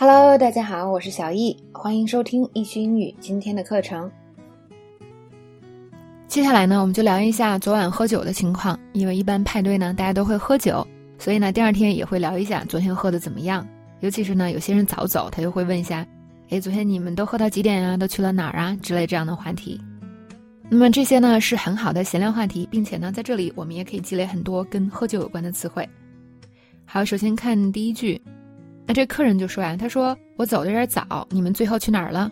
Hello，大家好，我是小易，欢迎收听易趣英语今天的课程。接下来呢，我们就聊一下昨晚喝酒的情况。因为一般派对呢，大家都会喝酒，所以呢，第二天也会聊一下昨天喝的怎么样。尤其是呢，有些人早走，他就会问一下：“哎，昨天你们都喝到几点啊？都去了哪儿啊？”之类这样的话题。那么这些呢，是很好的闲聊话题，并且呢，在这里我们也可以积累很多跟喝酒有关的词汇。好，首先看第一句。那这客人就说呀：“他说我走的有点早，你们最后去哪儿了？”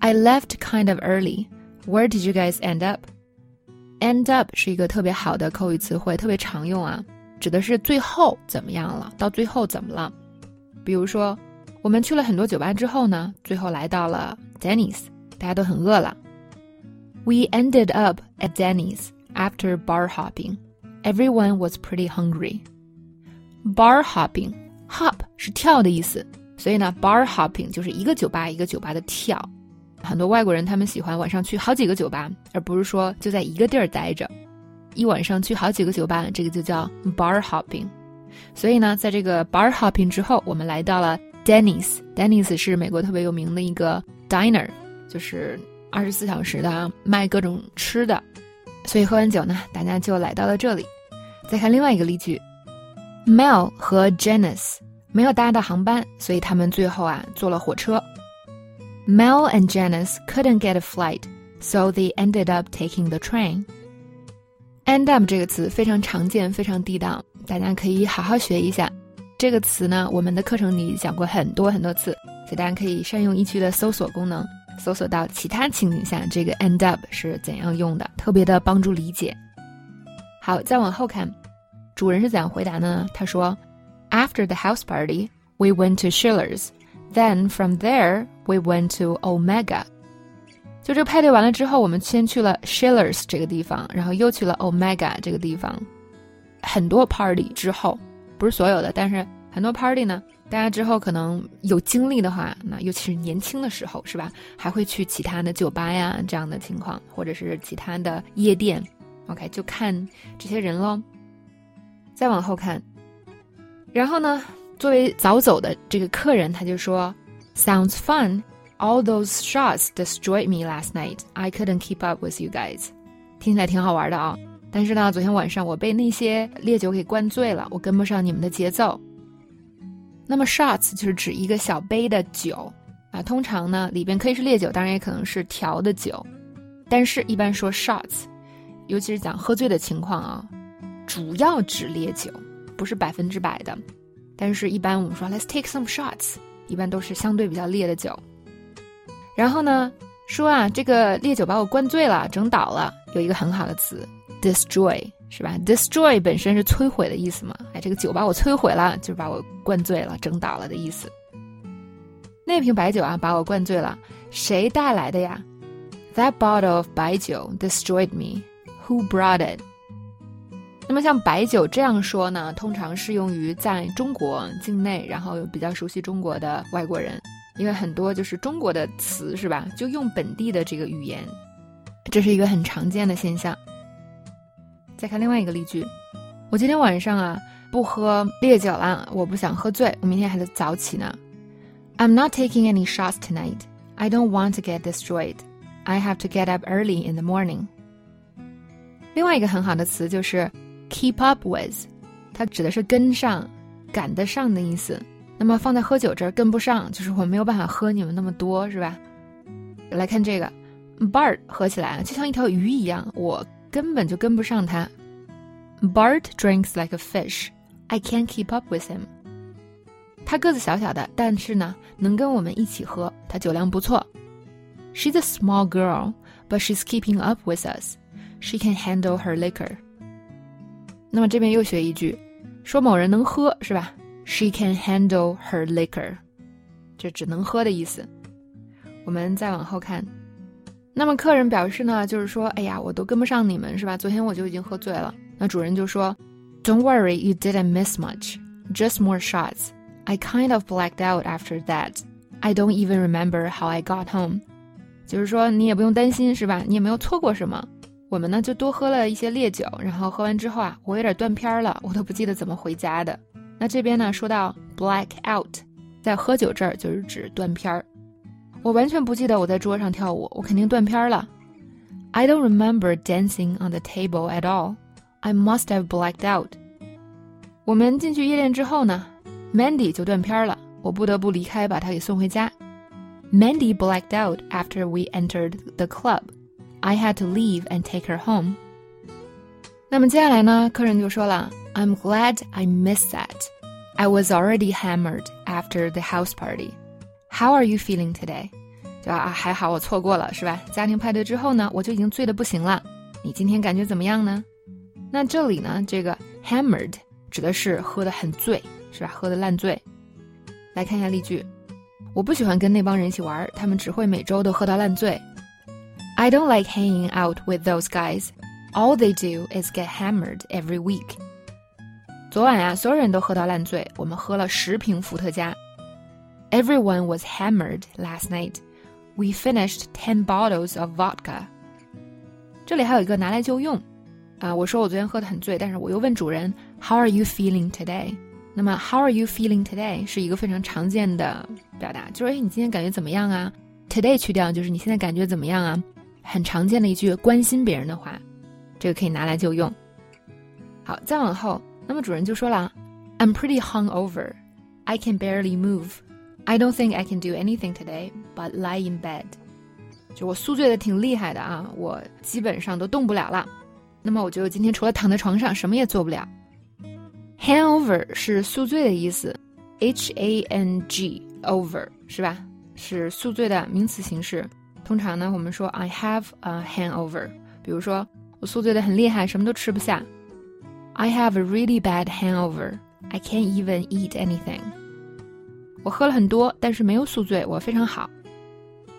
I left kind of early. Where did you guys end up? End up 是一个特别好的口语词汇，特别常用啊，指的是最后怎么样了，到最后怎么了？比如说，我们去了很多酒吧之后呢，最后来到了 Denny's，大家都很饿了。We ended up at Denny's after bar hopping. Everyone was pretty hungry. Bar hopping. Hop 是跳的意思，所以呢，bar hopping 就是一个酒吧一个酒吧的跳。很多外国人他们喜欢晚上去好几个酒吧，而不是说就在一个地儿待着。一晚上去好几个酒吧，这个就叫 bar hopping。所以呢，在这个 bar hopping 之后，我们来到了 Denny's。Denny's 是美国特别有名的一个 diner，就是二十四小时的卖各种吃的。所以喝完酒呢，大家就来到了这里。再看另外一个例句。Mel 和 Janice 没有搭到航班，所以他们最后啊坐了火车。Mel and Janice couldn't get a flight, so they ended up taking the train. End up 这个词非常常见，非常地道，大家可以好好学一下。这个词呢，我们的课程里讲过很多很多次，所以大家可以善用一区的搜索功能，搜索到其他情景下这个 end up 是怎样用的，特别的帮助理解。好，再往后看。主人是怎样回答呢？他说：“After the house party, we went to Schiller's. Then from there, we went to Omega.” 就这个派对完了之后，我们先去了 Schiller's 这个地方，然后又去了 Omega 这个地方。很多 party 之后，不是所有的，但是很多 party 呢，大家之后可能有精力的话，那尤其是年轻的时候，是吧？还会去其他的酒吧呀这样的情况，或者是其他的夜店。OK，就看这些人喽。再往后看，然后呢，作为早走的这个客人，他就说：“Sounds fun. All those shots destroyed me last night. I couldn't keep up with you guys.” 听起来挺好玩的啊。但是呢，昨天晚上我被那些烈酒给灌醉了，我跟不上你们的节奏。那么，shots 就是指一个小杯的酒啊，通常呢里边可以是烈酒，当然也可能是调的酒，但是一般说 shots，尤其是讲喝醉的情况啊。主要指烈酒，不是百分之百的，但是一般我们说 Let's take some shots，一般都是相对比较烈的酒。然后呢，说啊，这个烈酒把我灌醉了，整倒了，有一个很好的词，destroy，是吧？destroy 本身是摧毁的意思嘛？哎，这个酒把我摧毁了，就是把我灌醉了，整倒了的意思。那瓶白酒啊，把我灌醉了，谁带来的呀？That bottle of 白酒 destroyed me. Who brought it? 那么像白酒这样说呢，通常适用于在中国境内，然后有比较熟悉中国的外国人，因为很多就是中国的词是吧，就用本地的这个语言，这是一个很常见的现象。再看另外一个例句，我今天晚上啊不喝烈酒了，我不想喝醉，我明天还得早起呢。I'm not taking any shots tonight. I don't want to get destroyed. I have to get up early in the morning. 另外一个很好的词就是。Keep up with，它指的是跟上、赶得上的意思。那么放在喝酒这儿，跟不上就是我没有办法喝你们那么多，是吧？来看这个，Bart 喝起来就像一条鱼一样，我根本就跟不上他。Bart drinks like a fish. I can't keep up with him. 他个子小小的，但是呢，能跟我们一起喝。他酒量不错。She's a small girl, but she's keeping up with us. She can handle her liquor. 那么这边又学一句，说某人能喝是吧？She can handle her liquor，这只能喝的意思。我们再往后看，那么客人表示呢，就是说，哎呀，我都跟不上你们是吧？昨天我就已经喝醉了。那主人就说，Don't worry, you didn't miss much, just more shots. I kind of blacked out after that. I don't even remember how I got home。就是说你也不用担心是吧？你也没有错过什么。我们呢就多喝了一些烈酒，然后喝完之后啊，我有点断片了，我都不记得怎么回家的。那这边呢说到 black out，在喝酒这儿就是指断片儿。我完全不记得我在桌上跳舞，我肯定断片儿了。I don't remember dancing on the table at all. I must have blacked out. 我们进去夜店之后呢，Mandy 就断片儿了，我不得不离开，把她给送回家。Mandy blacked out after we entered the club. I had to leave and take her home. 那么接下来呢，客人就说了，I'm glad I missed that. I was already hammered after the house party. How are you feeling today? 就啊，还好我错过了，是吧？家庭派对之后呢，我就已经醉得不行了。你今天感觉怎么样呢？那这里呢，这个 hammered 指的是喝得很醉，是吧？喝得烂醉。来看一下例句：我不喜欢跟那帮人一起玩，他们只会每周都喝到烂醉。I don't like hanging out with those guys. All they do is get hammered every week. 昨晚啊，所有人都喝到烂醉，我们喝了十瓶伏特加。Everyone was hammered last night. We finished ten bottles of vodka. 这里还有一个拿来就用，啊，我说我昨天喝得很醉，但是我又问主人 How are you feeling today？那么 How are you feeling today 是一个非常常见的表达，就是哎，你今天感觉怎么样啊？Today 去掉就是你现在感觉怎么样啊？ 很常见的一句关心别人的话，这个可以拿来就用。好，再往后，那么主人就说了，I'm pretty hungover. I can barely move. I don't think I can do anything today but lie in bed. 就我宿醉的挺厉害的啊，我基本上都动不了了。那么我就今天除了躺在床上，什么也做不了。Hangover 是宿醉的意思，H A N G over 是吧？是宿醉的名词形式。通常呢，我们说 I have a hangover，比如说我宿醉的很厉害，什么都吃不下。I have a really bad hangover. I can't even eat anything. 我喝了很多，但是没有宿醉，我非常好。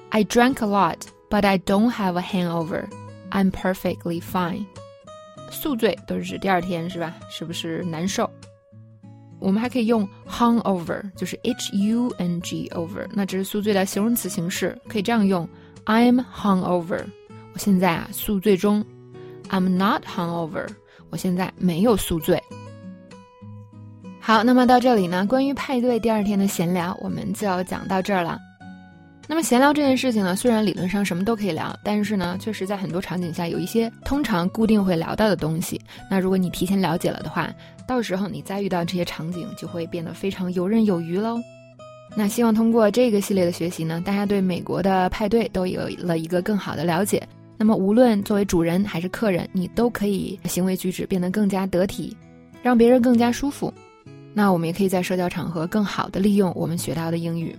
I drank a lot, but I don't have a hangover. I'm perfectly fine. 宿醉都是指第二天是吧？是不是难受？我们还可以用 hungover，就是 h u n g over，那这是宿醉的形容词形式，可以这样用 ：I'm hungover，我现在啊宿醉中；I'm not hungover。我现在没有宿醉。好，那么到这里呢，关于派对第二天的闲聊，我们就要讲到这儿了。那么闲聊这件事情呢，虽然理论上什么都可以聊，但是呢，确实在很多场景下有一些通常固定会聊到的东西。那如果你提前了解了的话，到时候你再遇到这些场景，就会变得非常游刃有余喽。那希望通过这个系列的学习呢，大家对美国的派对都有了一个更好的了解。那么，无论作为主人还是客人，你都可以行为举止变得更加得体，让别人更加舒服。那我们也可以在社交场合更好的利用我们学到的英语。